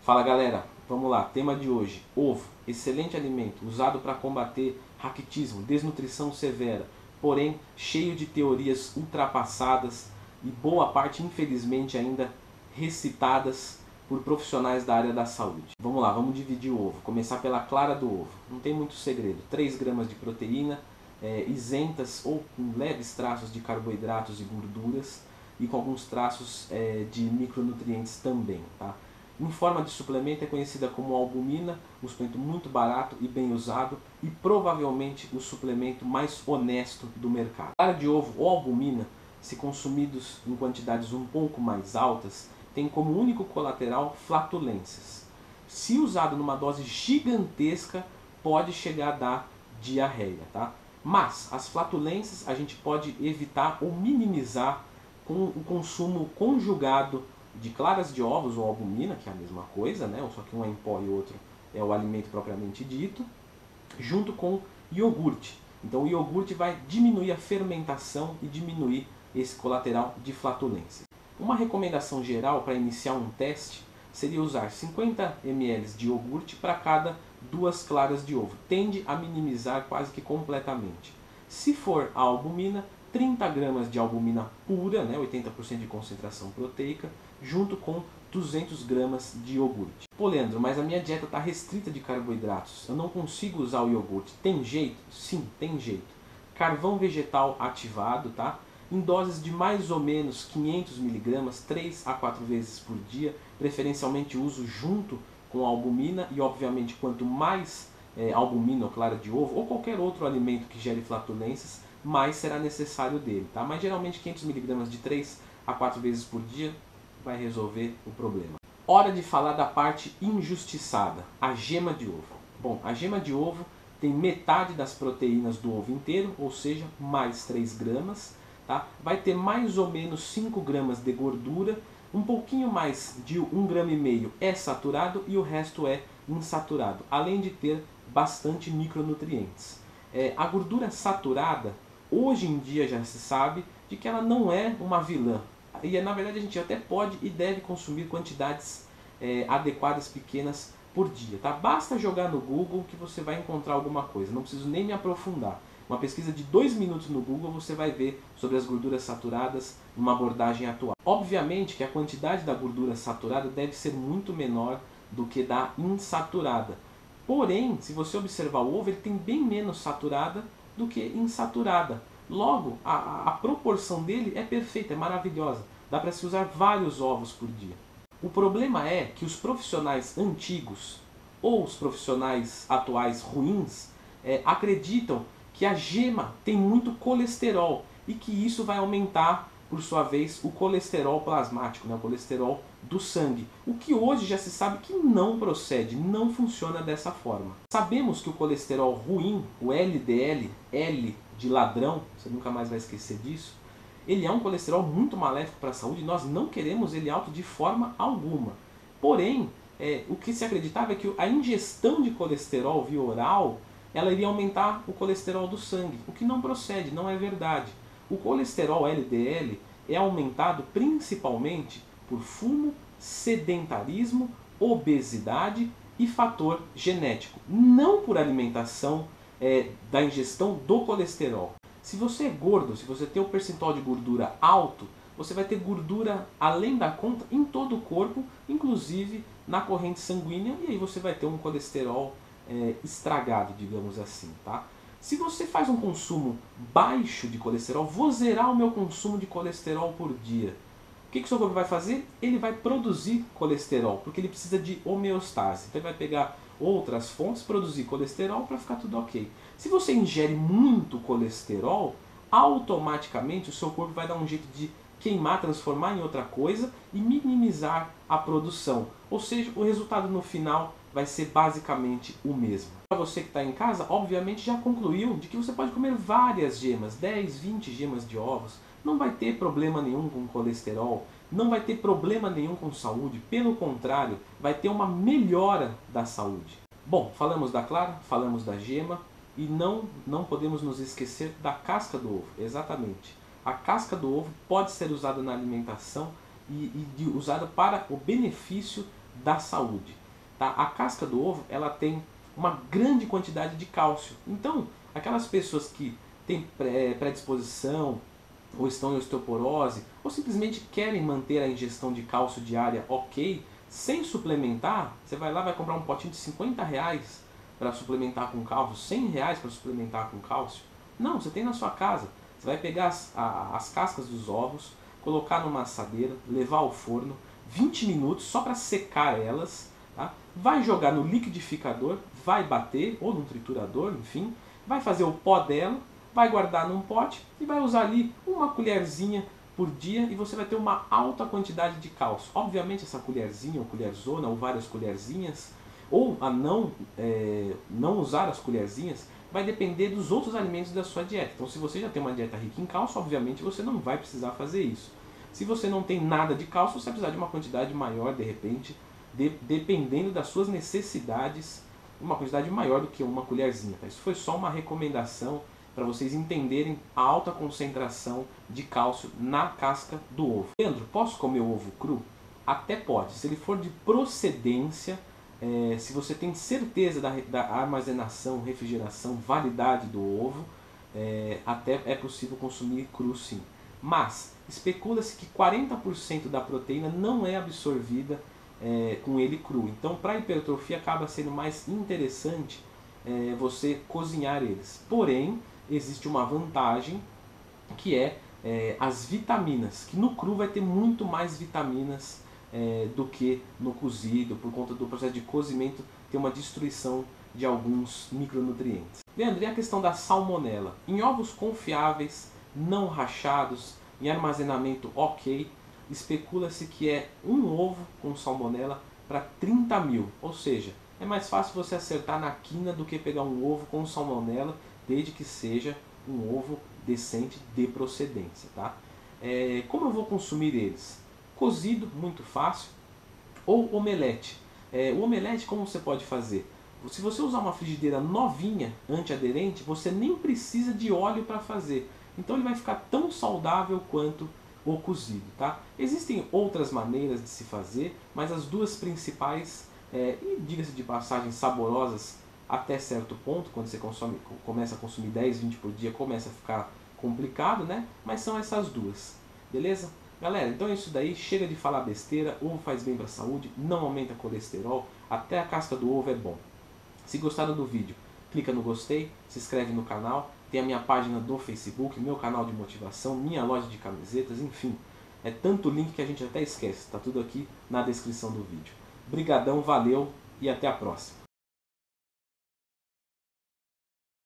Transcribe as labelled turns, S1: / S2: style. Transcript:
S1: Fala galera, vamos lá, tema de hoje, ovo, excelente alimento, usado para combater raquitismo, desnutrição severa, porém cheio de teorias ultrapassadas e boa parte infelizmente ainda recitadas por profissionais da área da saúde. Vamos lá, vamos dividir o ovo. Começar pela clara do ovo. Não tem muito segredo. 3 gramas de proteína, é, isentas ou com leves traços de carboidratos e gorduras e com alguns traços é, de micronutrientes também. Tá? Em forma de suplemento é conhecida como albumina, um suplemento muito barato e bem usado e provavelmente o suplemento mais honesto do mercado. Clara de ovo ou albumina, se consumidos em quantidades um pouco mais altas, tem como único colateral flatulências. Se usado numa dose gigantesca, pode chegar a dar diarreia, tá? Mas as flatulências a gente pode evitar ou minimizar com o consumo conjugado de claras de ovos ou albumina, que é a mesma coisa, né? Só que um é em pó e o outro é o alimento propriamente dito, junto com iogurte. Então o iogurte vai diminuir a fermentação e diminuir esse colateral de flatulência. Uma recomendação geral para iniciar um teste seria usar 50 ml de iogurte para cada duas claras de ovo. Tende a minimizar quase que completamente. Se for a albumina, 30 gramas de albumina pura, né, 80% de concentração proteica, junto com 200 gramas de iogurte. Pô, Leandro, mas a minha dieta está restrita de carboidratos. Eu não consigo usar o iogurte. Tem jeito? Sim, tem jeito. Carvão vegetal ativado, tá? Em doses de mais ou menos 500 miligramas, 3 a 4 vezes por dia, preferencialmente uso junto com albumina e obviamente quanto mais é, albumina ou clara de ovo ou qualquer outro alimento que gere flatulências, mais será necessário dele, tá? Mas geralmente 500 miligramas de 3 a 4 vezes por dia vai resolver o problema. Hora de falar da parte injustiçada, a gema de ovo. Bom, a gema de ovo tem metade das proteínas do ovo inteiro, ou seja, mais 3 gramas, tá? vai ter mais ou menos 5 gramas de gordura, um pouquinho mais de 1,5 grama e meio é saturado e o resto é insaturado, além de ter bastante micronutrientes. É, a gordura saturada, hoje em dia já se sabe de que ela não é uma vilã. E na verdade a gente até pode e deve consumir quantidades é, adequadas pequenas por dia. Tá? Basta jogar no Google que você vai encontrar alguma coisa, não preciso nem me aprofundar. Uma pesquisa de dois minutos no Google você vai ver sobre as gorduras saturadas numa abordagem atual. Obviamente que a quantidade da gordura saturada deve ser muito menor do que da insaturada. Porém, se você observar o ovo, ele tem bem menos saturada do que insaturada. Logo, a, a proporção dele é perfeita, é maravilhosa. Dá para se usar vários ovos por dia. O problema é que os profissionais antigos ou os profissionais atuais ruins é, acreditam que a gema tem muito colesterol e que isso vai aumentar, por sua vez, o colesterol plasmático, né, o colesterol do sangue. O que hoje já se sabe que não procede, não funciona dessa forma. Sabemos que o colesterol ruim, o LDL, L de ladrão, você nunca mais vai esquecer disso, ele é um colesterol muito maléfico para a saúde e nós não queremos ele alto de forma alguma. Porém, é, o que se acreditava é que a ingestão de colesterol via oral ela iria aumentar o colesterol do sangue, o que não procede, não é verdade. O colesterol LDL é aumentado principalmente por fumo, sedentarismo, obesidade e fator genético, não por alimentação é, da ingestão do colesterol. Se você é gordo, se você tem o um percentual de gordura alto, você vai ter gordura além da conta em todo o corpo, inclusive na corrente sanguínea, e aí você vai ter um colesterol é, estragado, digamos assim, tá? Se você faz um consumo baixo de colesterol, vou zerar o meu consumo de colesterol por dia. O que, que o seu corpo vai fazer? Ele vai produzir colesterol, porque ele precisa de homeostase. Então ele vai pegar outras fontes, produzir colesterol para ficar tudo ok. Se você ingere muito colesterol, automaticamente o seu corpo vai dar um jeito de queimar, transformar em outra coisa e minimizar a produção. Ou seja, o resultado no final vai ser basicamente o mesmo. Para você que está em casa, obviamente já concluiu de que você pode comer várias gemas, 10, 20 gemas de ovos. Não vai ter problema nenhum com colesterol, não vai ter problema nenhum com saúde, pelo contrário, vai ter uma melhora da saúde. Bom, falamos da clara, falamos da gema, E não, não podemos nos esquecer da casca do ovo, exatamente. A casca do ovo pode ser usada na alimentação e, e de, usada para o benefício da saúde. Tá? A casca do ovo ela tem uma grande quantidade de cálcio. Então, aquelas pessoas que têm predisposição ou estão em osteoporose ou simplesmente querem manter a ingestão de cálcio diária ok, sem suplementar, você vai lá vai comprar um potinho de 50 reais para suplementar com cálcio, 100 reais para suplementar com cálcio. Não, você tem na sua casa. Você vai pegar as, a, as cascas dos ovos, colocar numa assadeira, levar ao forno, 20 minutos só para secar elas, tá? vai jogar no liquidificador, vai bater, ou no triturador, enfim, vai fazer o pó dela, vai guardar num pote e vai usar ali uma colherzinha por dia e você vai ter uma alta quantidade de cálcio. Obviamente essa colherzinha ou colherzona ou várias colherzinhas, ou a não, é, não usar as colherzinhas, vai depender dos outros alimentos da sua dieta. Então se você já tem uma dieta rica em cálcio, obviamente você não vai precisar fazer isso. Se você não tem nada de cálcio, você vai precisar de uma quantidade maior de repente, de, dependendo das suas necessidades, uma quantidade maior do que uma colherzinha. Tá? Isso foi só uma recomendação para vocês entenderem a alta concentração de cálcio na casca do ovo. Leandro, posso comer o ovo cru? Até pode, se ele for de procedência, é, se você tem certeza da, da, armazenação, refrigeração, validade do ovo, é, até é possível consumir cru sim. Mas especula-se que 40% da proteína não é absorvida é, com ele cru. Então, para hipertrofia acaba sendo mais interessante é, você cozinhar eles. Porém, existe uma vantagem que é, é, as vitaminas, que no cru vai ter muito mais vitaminas é, do que no cozido, por conta do processo de cozimento ter uma destruição de alguns micronutrientes. Leandro, e a questão da salmonela? Em ovos confiáveis, não rachados, em armazenamento ok, especula-se que é um ovo com salmonela para 30 mil, ou seja, é mais fácil você acertar na quina do que pegar um ovo com salmonela desde que seja um ovo decente de procedência. Tá? É, como eu vou consumir eles? Cozido, muito fácil, ou omelete. É, o omelete, como você pode fazer? Se você usar uma frigideira novinha, antiaderente, você nem precisa de óleo para fazer. Então ele vai ficar tão saudável quanto o cozido. Tá? Existem outras maneiras de se fazer, mas as duas principais, é, e diga-se de passagem, saborosas até certo ponto, quando você consome, começa a consumir 10, 20 por dia, começa a ficar complicado, né? Mas são essas duas, beleza? Galera, então é isso daí, chega de falar besteira, ovo faz bem para a saúde, não aumenta colesterol, até a casca do ovo é bom. Se gostaram do vídeo, clica no gostei, se inscreve no canal, tem a minha página do Facebook, meu canal de motivação, minha loja de camisetas, enfim. É tanto link que a gente até esquece, tá tudo aqui na descrição do vídeo. Brigadão, valeu e até a próxima.